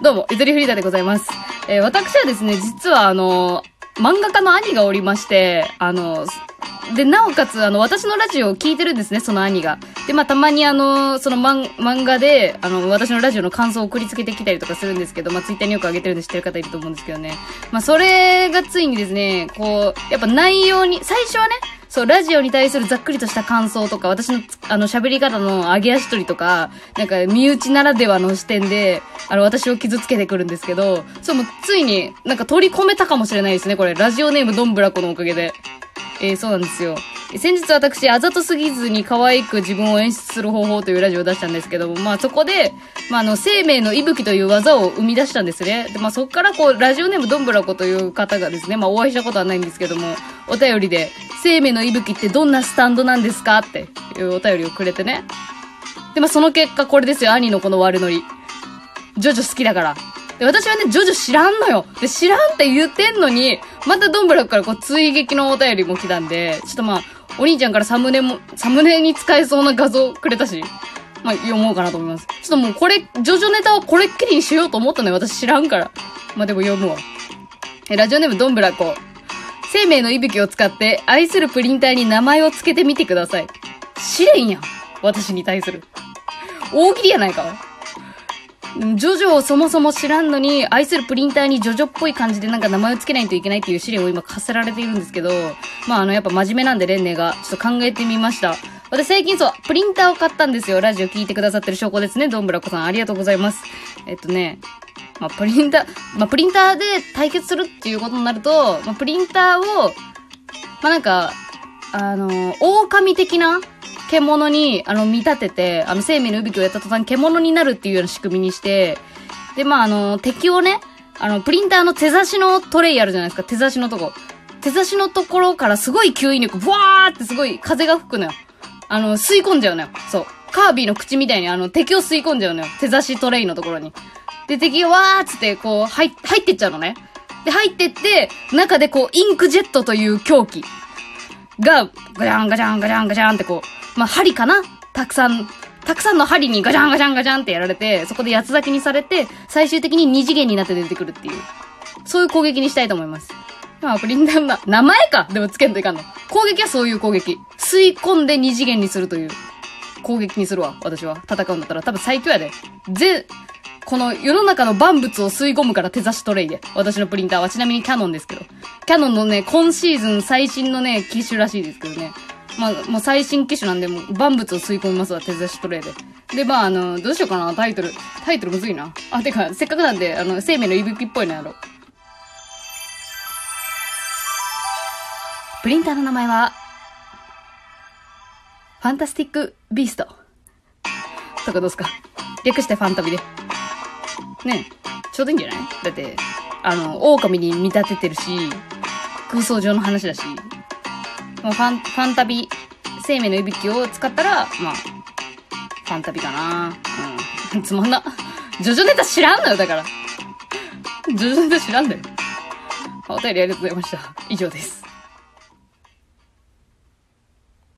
どうも、ゆとりフリーダでございます。えー私はですね、実はあの、漫画家の兄がおりまして、あの、で、なおかつ、あの、私のラジオを聞いてるんですね、その兄が。で、まあ、たまにあの、その漫漫画で、あの、私のラジオの感想を送りつけてきたりとかするんですけど、まあ、ツイッターによく上げてるんで知ってる方いると思うんですけどね。まあ、それがついにですね、こう、やっぱ内容に、最初はね、そう、ラジオに対するざっくりとした感想とか、私の、あの、喋り方の上げ足取りとか、なんか、身内ならではの視点で、あの、私を傷つけてくるんですけど、そう、もう、ついに、なんか取り込めたかもしれないですね、これ。ラジオネームどんぶらこのおかげで。えー、そうなんですよ。先日私、あざとすぎずに可愛く自分を演出する方法というラジオを出したんですけども、まあそこで、まああの、生命の息吹という技を生み出したんですね。で、まあそこからこう、ラジオネームどんぶらこという方がですね、まあお会いしたことはないんですけども、お便りで、生命の息吹ってどんなスタンドなんですかっていうお便りをくれてね。で、まあその結果これですよ、兄のこの悪ノリ。ジョジョ好きだから。で、私はね、ジョジョ知らんのよ。で、知らんって言ってんのに、またドンブラからこう追撃のお便りも来たんで、ちょっとまあ、お兄ちゃんからサムネも、サムネに使えそうな画像くれたし、まあ、読もうかなと思います。ちょっともうこれ、ジョジョネタはこれっきりにしようと思ったのよ。私知らんから。まあでも読むわ。え、ラジオネームドンブラコ。生命の息吹を使って、愛するプリンターに名前を付けてみてください。試練やん。私に対する。大喜利やないか。ジョジョをそもそも知らんのに、愛するプリンターにジョジョっぽい感じでなんか名前を付けないといけないっていう試練を今課せられているんですけど、まああの、やっぱ真面目なんで、レンネが、ちょっと考えてみました。私最近そう、プリンターを買ったんですよ。ラジオ聞いてくださってる証拠ですね。どんぶらこさん、ありがとうございます。えっとね、まあ、プリンター、まあ、プリンターで対決するっていうことになると、まあ、プリンターを、まあ、なんか、あの、狼的な獣に、あの、見立てて、あの、生命の息吹をやった途端獣になるっていうような仕組みにして、で、まあ、あの、敵をね、あの、プリンターの手差しのトレイあるじゃないですか、手差しのとこ。手差しのところからすごい吸引力、ブワーってすごい風が吹くのよ。あの、吸い込んじゃうのよ。そう。カービィの口みたいにあの、敵を吸い込んじゃうのよ。手差しトレイのところに。で、敵がわーっつって、こう、入、入ってっちゃうのね。で、入ってって、中でこう、インクジェットという凶器が、ガチャンガチャンガチャンガチャンってこう、まあ、針かな？たくさん、たくさんの針にガチャンガチャンガチャンってやられて、そこで八つ咲きにされて、最終的に二次元になって出てくるっていう。そういう攻撃にしたいと思います。まあ、プリンターな、名前かでもつけんといかんの。攻撃はそういう攻撃。吸い込んで二次元にするという攻撃にするわ、私は。戦うんだったら。多分最強やで。ぜ、この世の中の万物を吸い込むから手差しトレイで。私のプリンターはちなみにキャノンですけど。キャノンのね、今シーズン最新のね、機種らしいですけどね。まあ、もう最新機種なんで、もう万物を吸い込みますわ、手差しトレイで。で、まあ、あの、どうしようかな、タイトル。タイトルむずいな。あ、てか、せっかくなんで、あの、生命の息吹っぽいのやろう。プリンターの名前は、ファンタスティック・ビースト。とかどうすか？略してファンタビで。ねえ、ちょうどいいんじゃない？だって、あの、狼に見立ててるし、空想上の話だし、まあ、ファン、ファンタビ、生命のいびきを使ったら、まあ、ファンタビかなうん。つまんな。ジョジョネタ知らんのよ、だから。ジョジョネタ知らんのよ。お便りありがとうございました。以上です。